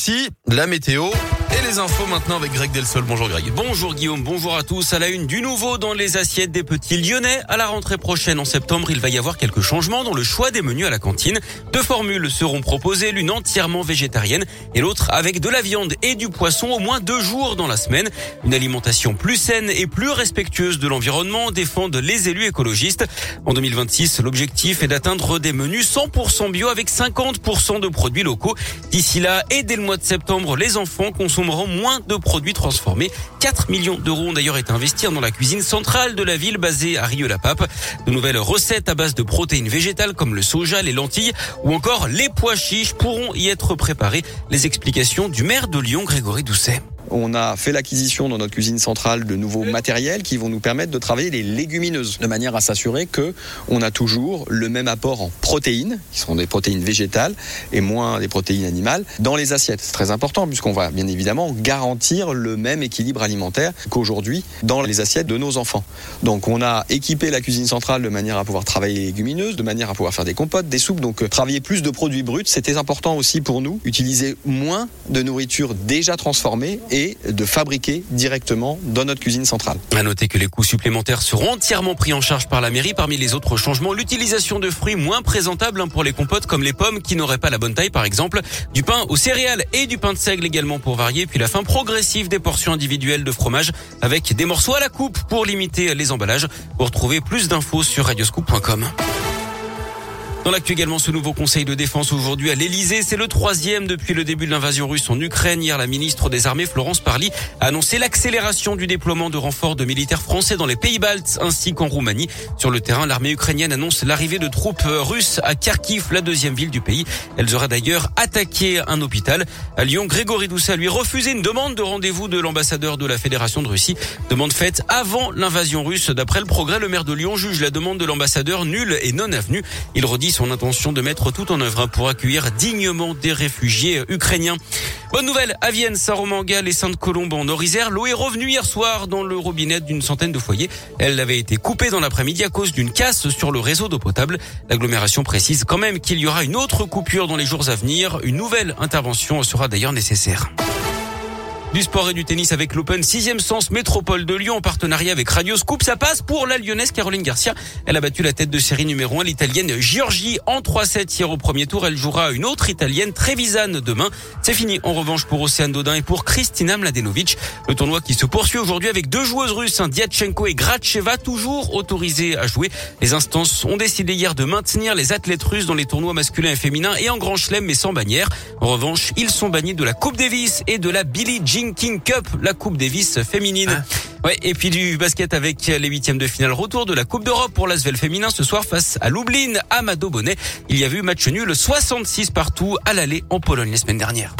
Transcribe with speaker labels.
Speaker 1: ici, la météo les infos maintenant avec Greg Delsol. Bonjour Greg.
Speaker 2: Bonjour Guillaume, bonjour à tous. À la une du nouveau dans les assiettes des petits lyonnais. À la rentrée prochaine en septembre, il va y avoir quelques changements dans le choix des menus à la cantine. Deux formules seront proposées, l'une entièrement végétarienne et l'autre avec de la viande et du poisson au moins deux jours dans la semaine. Une alimentation plus saine et plus respectueuse de l'environnement défendent les élus écologistes. En 2026, l'objectif est d'atteindre des menus 100% bio avec 50% de produits locaux. D'ici là et dès le mois de septembre, les enfants consommeront moins de produits transformés. 4 millions d'euros ont d'ailleurs été investis dans la cuisine centrale de la ville basée à Rieux-la-Pape. De nouvelles recettes à base de protéines végétales comme le soja, les lentilles ou encore les pois chiches pourront y être préparées. Les explications du maire de Lyon, Grégory Doucet.
Speaker 3: On a fait l'acquisition dans notre cuisine centrale de nouveaux matériels qui vont nous permettre de travailler les légumineuses de manière à s'assurer que on a toujours le même apport en protéines, qui sont des protéines végétales et moins des protéines animales, dans les assiettes. C'est très important puisqu'on va bien évidemment garantir le même équilibre alimentaire qu'aujourd'hui dans les assiettes de nos enfants. Donc on a équipé la cuisine centrale de manière à pouvoir travailler les légumineuses, de manière à pouvoir faire des compotes, des soupes. Donc travailler plus de produits bruts, c'était important aussi pour nous. Utiliser moins de nourriture déjà transformée et de fabriquer directement dans notre cuisine centrale.
Speaker 2: À noter que les coûts supplémentaires seront entièrement pris en charge par la mairie. Parmi les autres changements, l'utilisation de fruits moins présentables hein, pour les compotes comme les pommes qui n'auraient pas la bonne taille par exemple, du pain aux céréales et du pain de seigle également pour varier, puis la fin progressive des portions individuelles de fromage avec des morceaux à la coupe pour limiter les emballages. Pour trouver plus d'infos sur radioscoop.com. Dans l'actu également, ce nouveau conseil de défense aujourd'hui à l'Elysée, c'est le troisième depuis le début de l'invasion russe en Ukraine. Hier, la ministre des Armées, Florence Parly, a annoncé l'accélération du déploiement de renforts de militaires français dans les pays baltes ainsi qu'en Roumanie. Sur le terrain, l'armée ukrainienne annonce l'arrivée de troupes russes à Kharkiv, la deuxième ville du pays. Elles auraient d'ailleurs attaqué un hôpital. À Lyon, Grégory Doucet lui refusé une demande de rendez-vous de l'ambassadeur de la Fédération de Russie. Demande faite avant l'invasion russe. D'après le progrès, le maire de Lyon juge la demande de l'ambassadeur nulle et non avenue. Il redit son intention de mettre tout en œuvre pour accueillir dignement des réfugiés ukrainiens. Bonne nouvelle, à Vienne, Saint-Romangal et Sainte-Colombe en Orisère, l'eau est revenue hier soir dans le robinet d'une centaine de foyers. Elle avait été coupée dans l'après-midi à cause d'une casse sur le réseau d'eau potable. L'agglomération précise quand même qu'il y aura une autre coupure dans les jours à venir. Une nouvelle intervention sera d'ailleurs nécessaire. Du sport et du tennis avec l'Open 6 sens métropole de Lyon en partenariat avec Radio Scoop. Ça passe pour la lyonnaise Caroline Garcia. Elle a battu la tête de série numéro 1, l'italienne Giorgi en 3-7 hier au premier tour. Elle jouera une autre italienne, Trevisan, demain. C'est fini en revanche pour Océane Dodin et pour Kristina Mladenovic. Le tournoi qui se poursuit aujourd'hui avec deux joueuses russes, hein, Diatchenko et Gracheva, toujours autorisées à jouer. Les instances ont décidé hier de maintenir les athlètes russes dans les tournois masculins et féminins et en grand chelem mais sans bannière. En revanche, ils sont bannis de la Coupe Davis et de la Billie Jean King Cup, la Coupe Davis féminine.
Speaker 1: Ah.
Speaker 2: Ouais, et puis du basket avec les huitièmes de finale retour de la Coupe d'Europe pour l'Asvel féminin ce soir face à Lublin, à Mado Bonnet. Il y a eu match nul 66 partout à l'aller en Pologne la semaine dernière.